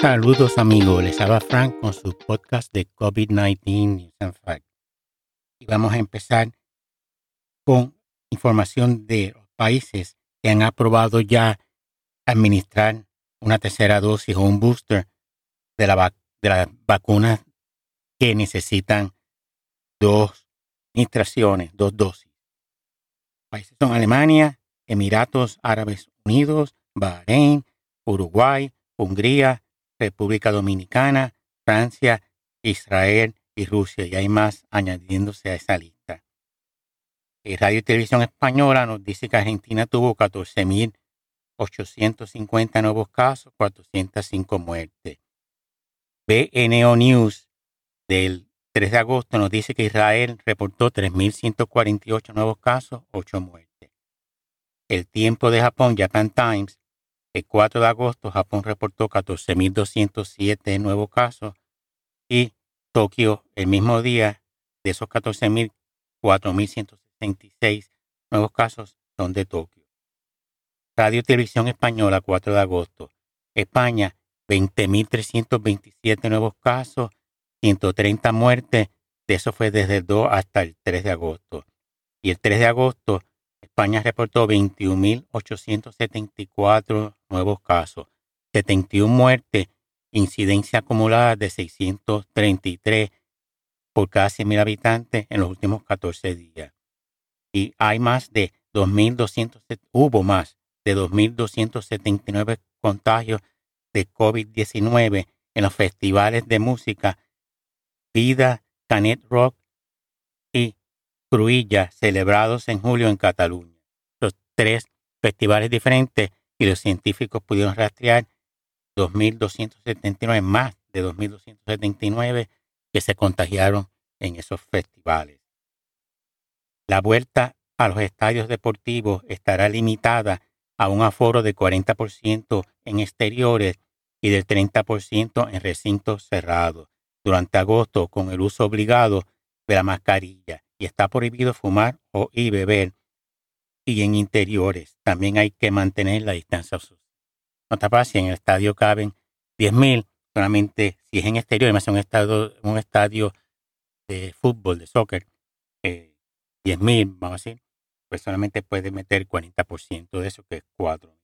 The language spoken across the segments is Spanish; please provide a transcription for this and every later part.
Saludos amigos, les habla Frank con su podcast de COVID-19 News and Facts. Y vamos a empezar con información de los países que han aprobado ya administrar una tercera dosis o un booster de la, de las vacunas que necesitan dos administraciones, dos dosis. Países son Alemania, Emiratos Árabes Unidos, Bahrein, Uruguay, Hungría, República Dominicana, Francia, Israel y Rusia. Y hay más añadiéndose a esa lista. El Radio y Televisión Española nos dice que Argentina tuvo 14.850 nuevos casos, 405 muertes. BNO News del 3 de agosto nos dice que Israel reportó 3.148 nuevos casos, 8 muertes. El tiempo de Japón, Japan Times, el 4 de agosto, Japón reportó 14.207 nuevos casos y Tokio, el mismo día, de esos 14.000, 4.166 nuevos casos son de Tokio. Radio Televisión Española, 4 de agosto. España, 20.327 nuevos casos, 130 muertes. De eso fue desde el 2 hasta el 3 de agosto. Y el 3 de agosto, España reportó 21.874 nuevos casos, 71 muertes, incidencia acumulada de 633 por cada 100.000 habitantes en los últimos 14 días. Y hay más de 2.200, hubo más de 2.279 contagios de COVID-19 en los festivales de música Vida, Canet Rock Cruilla celebrados en julio en Cataluña. Los tres festivales diferentes y los científicos pudieron rastrear 2.279 más de 2.279 que se contagiaron en esos festivales. La vuelta a los estadios deportivos estará limitada a un aforo de 40% en exteriores y del 30% en recintos cerrados durante agosto con el uso obligado de la mascarilla y está prohibido fumar o y beber y en interiores también hay que mantener la distancia social. Nota para si en el estadio caben 10.000, solamente si es en exterior, además un estadio, un estadio de fútbol, de soccer, eh, 10.000, vamos a decir, pues solamente puede meter 40% de eso, que es 4.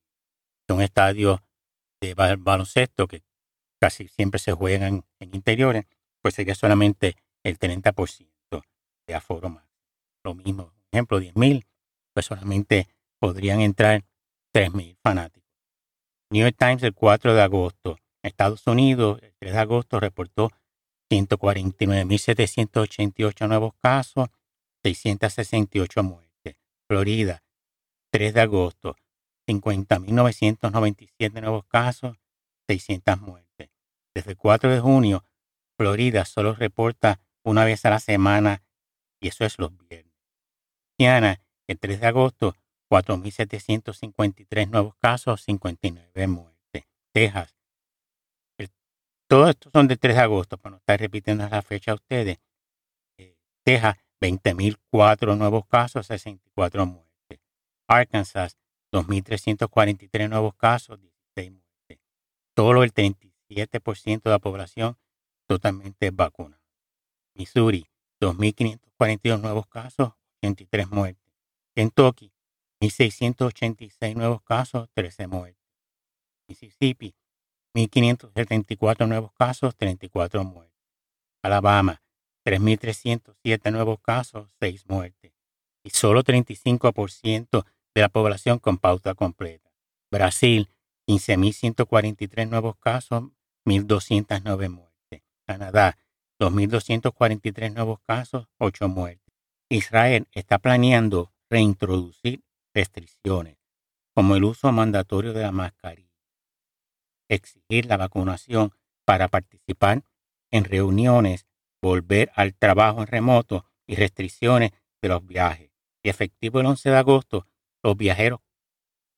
Son estadios de baloncesto que casi siempre se juegan en interiores, pues sería solamente el 30% de aforo más. Lo mismo, por ejemplo, 10.000, pues solamente podrían entrar 3.000 fanáticos. New York Times el 4 de agosto. Estados Unidos, el 3 de agosto, reportó 149.788 nuevos casos, 668 muertes. Florida, 3 de agosto, 50.997 nuevos casos, 600 muertes. Desde el 4 de junio, Florida solo reporta una vez a la semana y eso es los viernes. Tiana, el 3 de agosto, 4.753 nuevos casos, 59 muertes. Texas, todos estos son del 3 de agosto, para no estar repitiendo la fecha a ustedes. Eh, Texas, 20.004 nuevos casos, 64 muertes. Arkansas, 2.343 nuevos casos, 16 muertes. Solo el 37% de la población totalmente vacunada. Missouri, 2.542 nuevos casos, 83 muertes. Kentucky, 1.686 nuevos casos, 13 muertes. Mississippi, 1.574 nuevos casos, 34 muertes. Alabama, 3.307 nuevos casos, 6 muertes. Y solo 35% de la población con pauta completa. Brasil, 15.143 nuevos casos, 1.209 muertes. Canadá, 2.243 nuevos casos, 8 muertes. Israel está planeando reintroducir restricciones, como el uso mandatorio de la mascarilla, exigir la vacunación para participar en reuniones, volver al trabajo en remoto y restricciones de los viajes. Y efectivo el 11 de agosto, los viajeros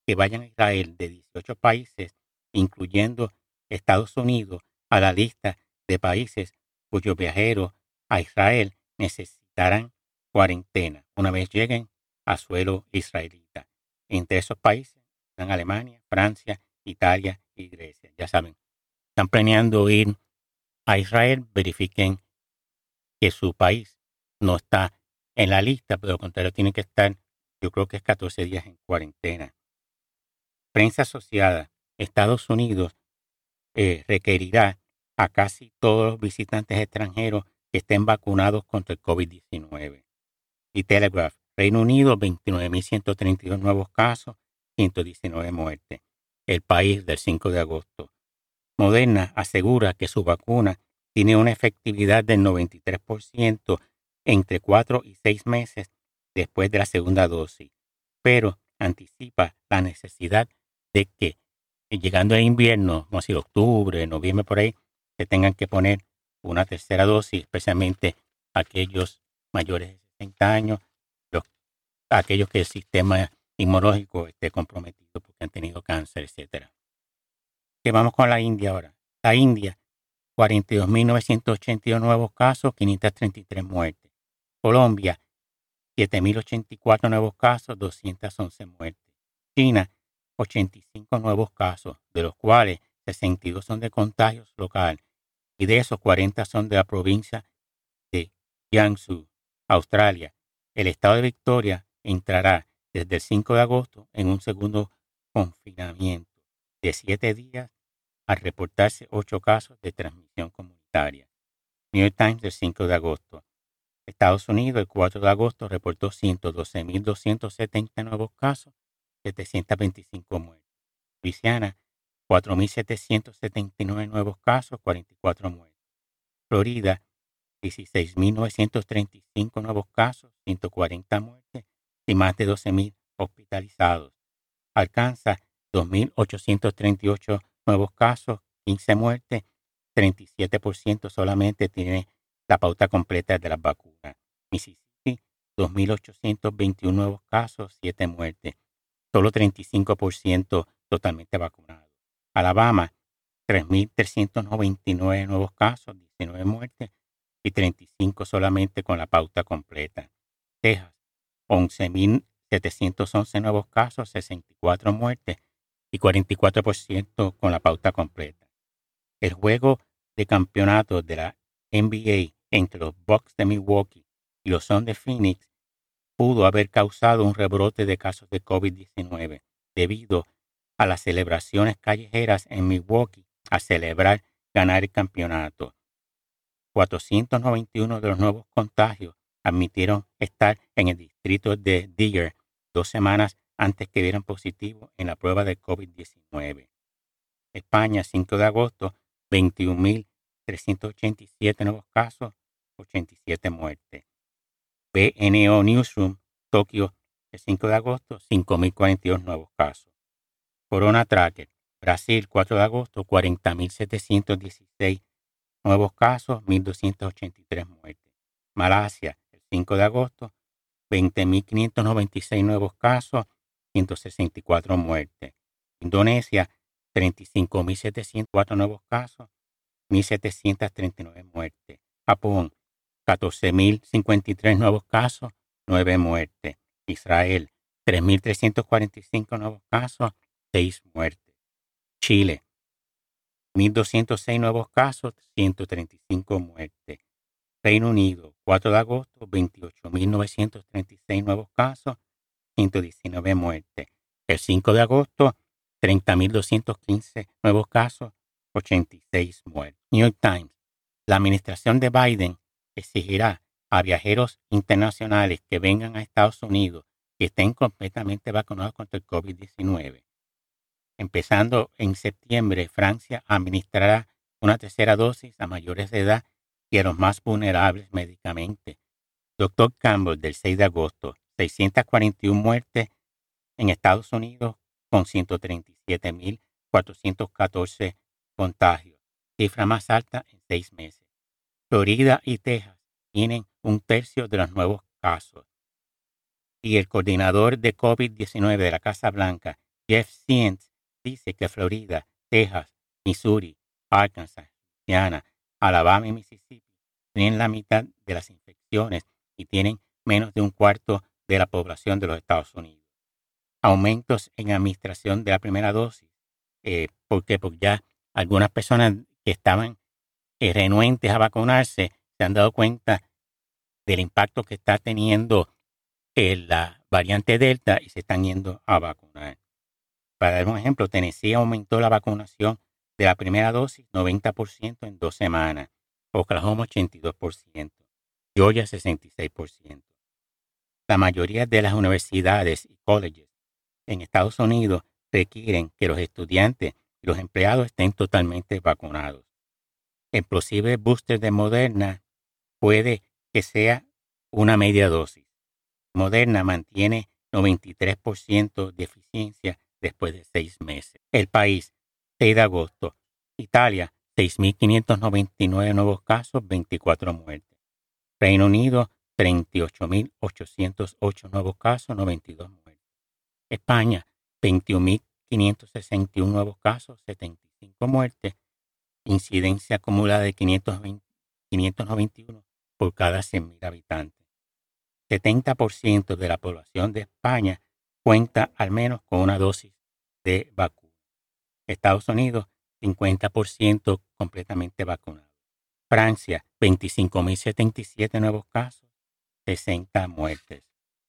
que vayan a Israel de 18 países, incluyendo Estados Unidos, a la lista de países cuyos viajeros a Israel necesitarán cuarentena una vez lleguen a suelo israelita. Entre esos países están Alemania, Francia, Italia y Grecia. Ya saben, están planeando ir a Israel, verifiquen que su país no está en la lista, pero contrario, tienen que estar, yo creo que es 14 días en cuarentena. Prensa asociada, Estados Unidos eh, requerirá a casi todos los visitantes extranjeros que estén vacunados contra el COVID-19. Y Telegraph, Reino Unido, 29.132 nuevos casos, 119 muertes. El país del 5 de agosto. Moderna asegura que su vacuna tiene una efectividad del 93% entre 4 y 6 meses después de la segunda dosis, pero anticipa la necesidad de que llegando a invierno, como si octubre, noviembre por ahí, se tengan que poner una tercera dosis, especialmente aquellos mayores de 60 años, los, aquellos que el sistema inmunológico esté comprometido porque han tenido cáncer, etcétera. Que vamos con la India ahora. La India, 42.982 nuevos casos, 533 muertes. Colombia, 7.084 nuevos casos, 211 muertes. China, 85 nuevos casos, de los cuales 62 son de contagios local y de esos 40 son de la provincia de Jiangsu, Australia. El estado de Victoria entrará desde el 5 de agosto en un segundo confinamiento de siete días al reportarse ocho casos de transmisión comunitaria. New York Times del 5 de agosto. Estados Unidos el 4 de agosto reportó 112.270 nuevos casos, 725 muertes. Luisiana 4.779 nuevos casos, 44 muertes. Florida, 16.935 nuevos casos, 140 muertes y más de 12.000 hospitalizados. Arkansas, 2.838 nuevos casos, 15 muertes, 37% solamente tiene la pauta completa de las vacunas. Mississippi, 2.821 nuevos casos, 7 muertes, solo 35% totalmente vacunados. Alabama, 3.399 nuevos casos, 19 muertes y 35 solamente con la pauta completa. Texas, 11.711 nuevos casos, 64 muertes y 44% con la pauta completa. El juego de campeonato de la NBA entre los Bucks de Milwaukee y los Suns de Phoenix pudo haber causado un rebrote de casos de COVID-19 debido a las celebraciones callejeras en Milwaukee a celebrar ganar el campeonato. 491 de los nuevos contagios admitieron estar en el distrito de Digger dos semanas antes que dieran positivo en la prueba de COVID-19. España, 5 de agosto, 21.387 nuevos casos, 87 muertes. BNO Newsroom, Tokio, el 5 de agosto, 5.042 nuevos casos. Corona Tracker, Brasil, 4 de agosto, 40.716 nuevos casos, 1.283 muertes. Malasia, el 5 de agosto, 20.596 nuevos casos, 164 muertes. Indonesia, 35.704 nuevos casos, 1.739 muertes. Japón, 14.053 nuevos casos, 9 muertes. Israel, 3.345 nuevos casos, 6 muertes. Chile, 1.206 nuevos casos, 135 muertes. Reino Unido, 4 de agosto, 28.936 nuevos casos, 119 muertes. El 5 de agosto, 30.215 nuevos casos, 86 muertes. New York Times. La administración de Biden exigirá a viajeros internacionales que vengan a Estados Unidos que estén completamente vacunados contra el COVID-19 Empezando en septiembre, Francia administrará una tercera dosis a mayores de edad y a los más vulnerables médicamente. Dr. Campbell, del 6 de agosto, 641 muertes en Estados Unidos con 137.414 contagios, cifra más alta en seis meses. Florida y Texas tienen un tercio de los nuevos casos. Y el coordinador de COVID-19 de la Casa Blanca, Jeff Zients, dice que Florida, Texas, Missouri, Arkansas, Louisiana, Alabama y Mississippi tienen la mitad de las infecciones y tienen menos de un cuarto de la población de los Estados Unidos. Aumentos en administración de la primera dosis, eh, porque, ya algunas personas que estaban eh, renuentes a vacunarse se han dado cuenta del impacto que está teniendo eh, la variante Delta y se están yendo a vacunar. Para dar un ejemplo, Tennessee aumentó la vacunación de la primera dosis 90% en dos semanas, Oklahoma 82%, Georgia 66%. La mayoría de las universidades y colleges en Estados Unidos requieren que los estudiantes y los empleados estén totalmente vacunados. El posible booster de Moderna puede que sea una media dosis. Moderna mantiene 93% de eficiencia después de seis meses. El país, 6 de agosto. Italia, 6.599 nuevos casos, 24 muertes. Reino Unido, 38.808 nuevos casos, 92 muertes. España, 21.561 nuevos casos, 75 muertes. Incidencia acumulada de 591 por cada 100.000 habitantes. 70% de la población de España cuenta al menos con una dosis de vacuna. Estados Unidos, 50% completamente vacunado. Francia, 25.077 nuevos casos, 60 muertes.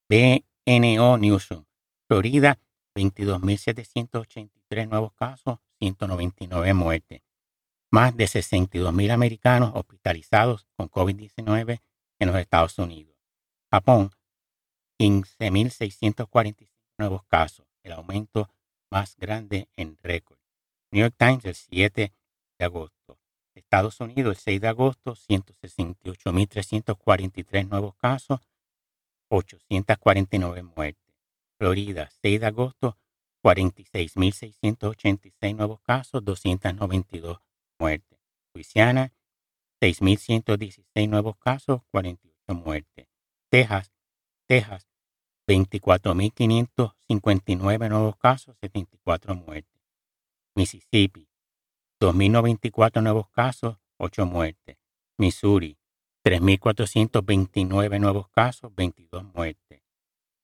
BNO Newsom, Florida, 22.783 nuevos casos, 199 muertes. Más de 62.000 americanos hospitalizados con COVID-19 en los Estados Unidos. Japón, 15.645 nuevos casos, el aumento más grande en récord. New York Times el 7 de agosto. Estados Unidos el 6 de agosto, 168.343 nuevos casos, 849 muertes. Florida, 6 de agosto, 46.686 nuevos casos, 292 muertes. Luisiana, 6.116 nuevos casos, 48 muertes. Texas, Texas, 24.559 nuevos casos, 74 muertes. Mississippi, 2.094 nuevos casos, 8 muertes. Missouri, 3.429 nuevos casos, 22 muertes.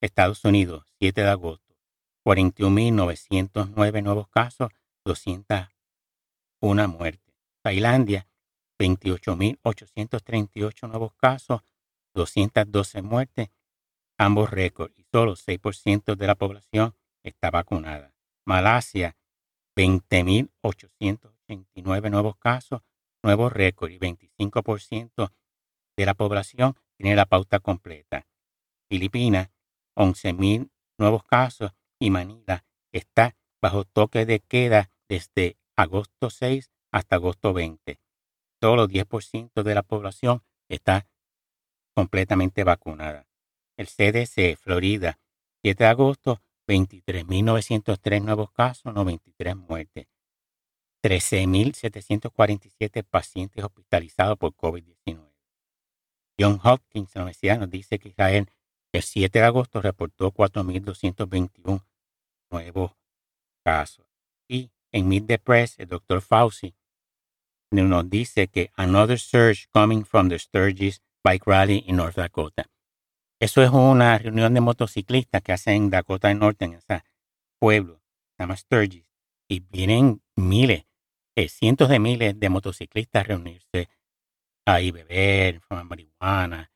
Estados Unidos, 7 de agosto, 41.909 nuevos casos, 201 muertes. Tailandia, 28.838 nuevos casos, 212 muertes, ambos récords, y solo 6% de la población está vacunada. Malasia, 20.889 nuevos casos, nuevos récords, y 25% de la población tiene la pauta completa. Filipinas, 11.000 nuevos casos, y Manila está bajo toque de queda desde agosto 6 hasta agosto 20. Solo 10% de la población está completamente vacunada. El CDC, Florida, 7 de agosto, 23.903 nuevos casos, 93 muertes. 13.747 pacientes hospitalizados por COVID-19. John Hopkins, la universidad, nos dice que Israel el 7 de agosto reportó 4.221 nuevos casos. Y en Meet the Press, el doctor Fauci nos dice que another surge coming from the Sturgis Bike Rally in North Dakota. Eso es una reunión de motociclistas que hacen en Dakota del Norte, en ese pueblo, se llama Sturgis, y vienen miles, eh, cientos de miles de motociclistas a reunirse ahí, beber, fumar marihuana,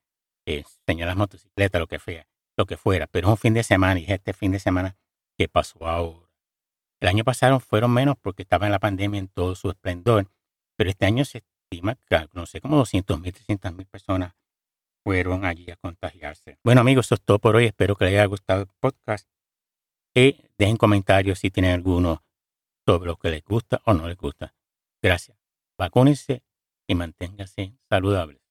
eh, las motocicletas, lo que, fuera, lo que fuera. Pero es un fin de semana y es este fin de semana que pasó ahora. El año pasado fueron menos porque estaba en la pandemia en todo su esplendor, pero este año se estima que, no sé, como 200 mil, 300 mil personas fueron allí a contagiarse. Bueno amigos, eso es todo por hoy. Espero que les haya gustado el podcast. Y dejen comentarios si tienen alguno sobre lo que les gusta o no les gusta. Gracias. Vacúnense y manténganse saludables.